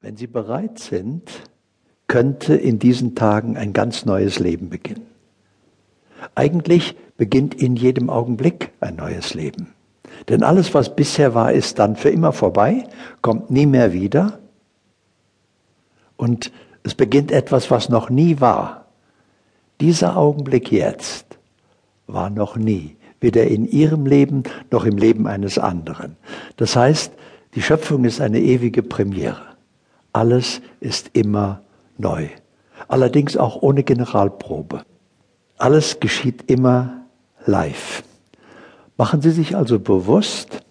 Wenn Sie bereit sind, könnte in diesen Tagen ein ganz neues Leben beginnen. Eigentlich beginnt in jedem Augenblick ein neues Leben. Denn alles, was bisher war, ist dann für immer vorbei, kommt nie mehr wieder. Und es beginnt etwas, was noch nie war. Dieser Augenblick jetzt war noch nie, weder in Ihrem Leben noch im Leben eines anderen. Das heißt, die Schöpfung ist eine ewige Premiere. Alles ist immer neu. Allerdings auch ohne Generalprobe. Alles geschieht immer live. Machen Sie sich also bewusst,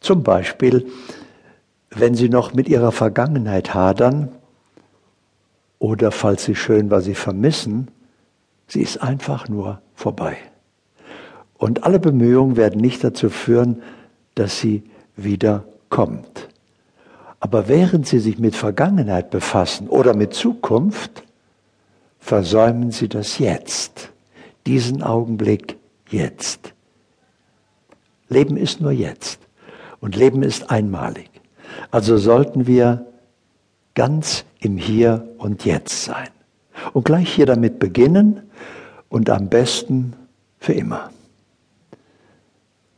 zum Beispiel, wenn Sie noch mit Ihrer Vergangenheit hadern oder falls Sie schön, was Sie vermissen, sie ist einfach nur vorbei. Und alle Bemühungen werden nicht dazu führen, dass sie wieder kommt. Aber während Sie sich mit Vergangenheit befassen oder mit Zukunft, versäumen Sie das jetzt, diesen Augenblick jetzt. Leben ist nur jetzt und Leben ist einmalig. Also sollten wir ganz im Hier und Jetzt sein. Und gleich hier damit beginnen und am besten für immer.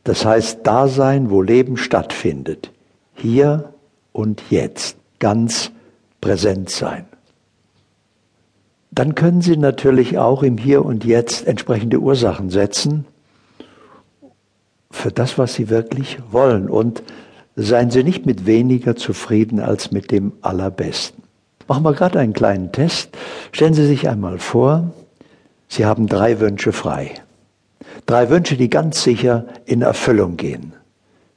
Das heißt, da sein, wo Leben stattfindet. Hier und jetzt. Ganz präsent sein. Dann können Sie natürlich auch im Hier und Jetzt entsprechende Ursachen setzen für das, was Sie wirklich wollen. Und seien Sie nicht mit weniger zufrieden als mit dem Allerbesten. Machen wir gerade einen kleinen Test. Stellen Sie sich einmal vor, Sie haben drei Wünsche frei. Drei Wünsche, die ganz sicher in Erfüllung gehen.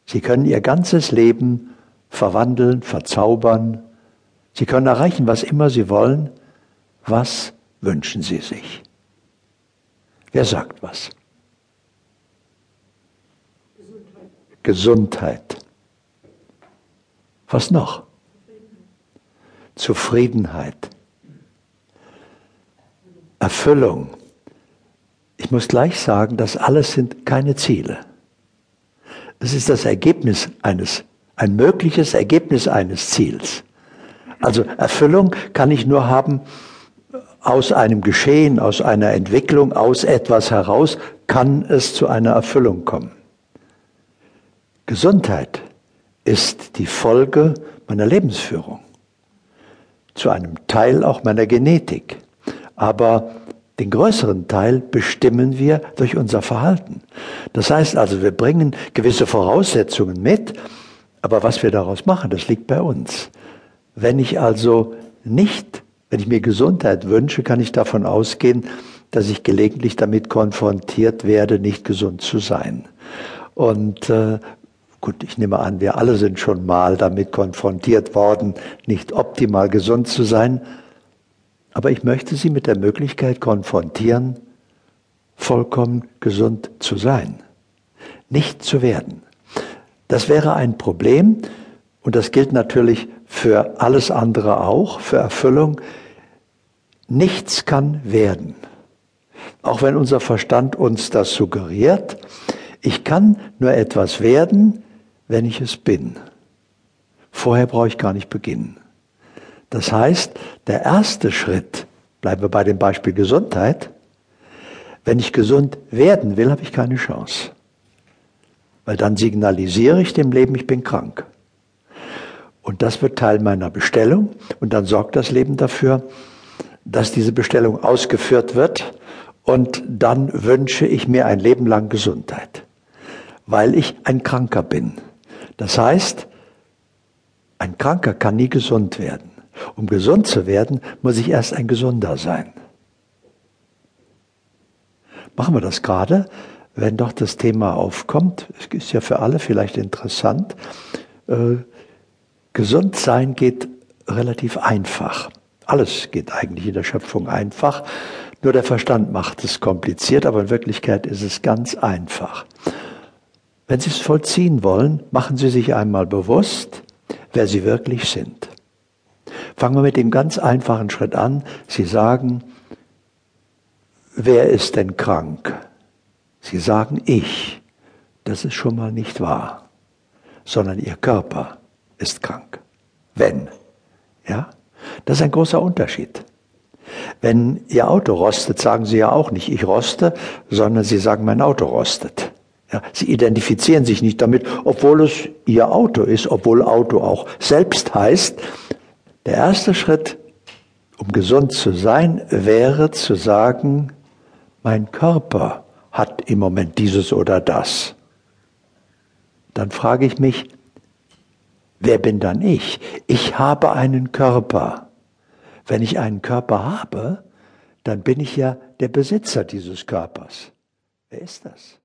Sie können Ihr ganzes Leben verwandeln, verzaubern. Sie können erreichen, was immer Sie wollen. Was wünschen Sie sich? Wer sagt was? Gesundheit. Gesundheit. Was noch? Zufriedenheit. Erfüllung. Ich muss gleich sagen, das alles sind keine Ziele. Es ist das Ergebnis eines ein mögliches Ergebnis eines Ziels. Also Erfüllung kann ich nur haben aus einem Geschehen, aus einer Entwicklung, aus etwas heraus kann es zu einer Erfüllung kommen. Gesundheit ist die Folge meiner Lebensführung, zu einem Teil auch meiner Genetik. Aber den größeren Teil bestimmen wir durch unser Verhalten. Das heißt also, wir bringen gewisse Voraussetzungen mit, aber was wir daraus machen, das liegt bei uns. Wenn ich also nicht, wenn ich mir Gesundheit wünsche, kann ich davon ausgehen, dass ich gelegentlich damit konfrontiert werde, nicht gesund zu sein. Und äh, gut, ich nehme an, wir alle sind schon mal damit konfrontiert worden, nicht optimal gesund zu sein. Aber ich möchte Sie mit der Möglichkeit konfrontieren, vollkommen gesund zu sein, nicht zu werden. Das wäre ein Problem und das gilt natürlich für alles andere auch, für Erfüllung. Nichts kann werden. Auch wenn unser Verstand uns das suggeriert, ich kann nur etwas werden, wenn ich es bin. Vorher brauche ich gar nicht beginnen. Das heißt, der erste Schritt, bleiben wir bei dem Beispiel Gesundheit, wenn ich gesund werden will, habe ich keine Chance. Weil dann signalisiere ich dem Leben, ich bin krank. Und das wird Teil meiner Bestellung. Und dann sorgt das Leben dafür, dass diese Bestellung ausgeführt wird. Und dann wünsche ich mir ein Leben lang Gesundheit. Weil ich ein Kranker bin. Das heißt, ein Kranker kann nie gesund werden. Um gesund zu werden, muss ich erst ein Gesunder sein. Machen wir das gerade? Wenn doch das Thema aufkommt, es ist ja für alle vielleicht interessant, äh, gesund sein geht relativ einfach. Alles geht eigentlich in der Schöpfung einfach. Nur der Verstand macht es kompliziert, aber in Wirklichkeit ist es ganz einfach. Wenn Sie es vollziehen wollen, machen Sie sich einmal bewusst, wer Sie wirklich sind. Fangen wir mit dem ganz einfachen Schritt an. Sie sagen, wer ist denn krank? Sie sagen ich. Das ist schon mal nicht wahr, sondern Ihr Körper ist krank. Wenn. Ja? Das ist ein großer Unterschied. Wenn Ihr Auto rostet, sagen Sie ja auch nicht, ich roste, sondern Sie sagen, mein Auto rostet. Ja, Sie identifizieren sich nicht damit, obwohl es Ihr Auto ist, obwohl Auto auch selbst heißt. Der erste Schritt, um gesund zu sein, wäre zu sagen, mein Körper hat im Moment dieses oder das. Dann frage ich mich, wer bin dann ich? Ich habe einen Körper. Wenn ich einen Körper habe, dann bin ich ja der Besitzer dieses Körpers. Wer ist das?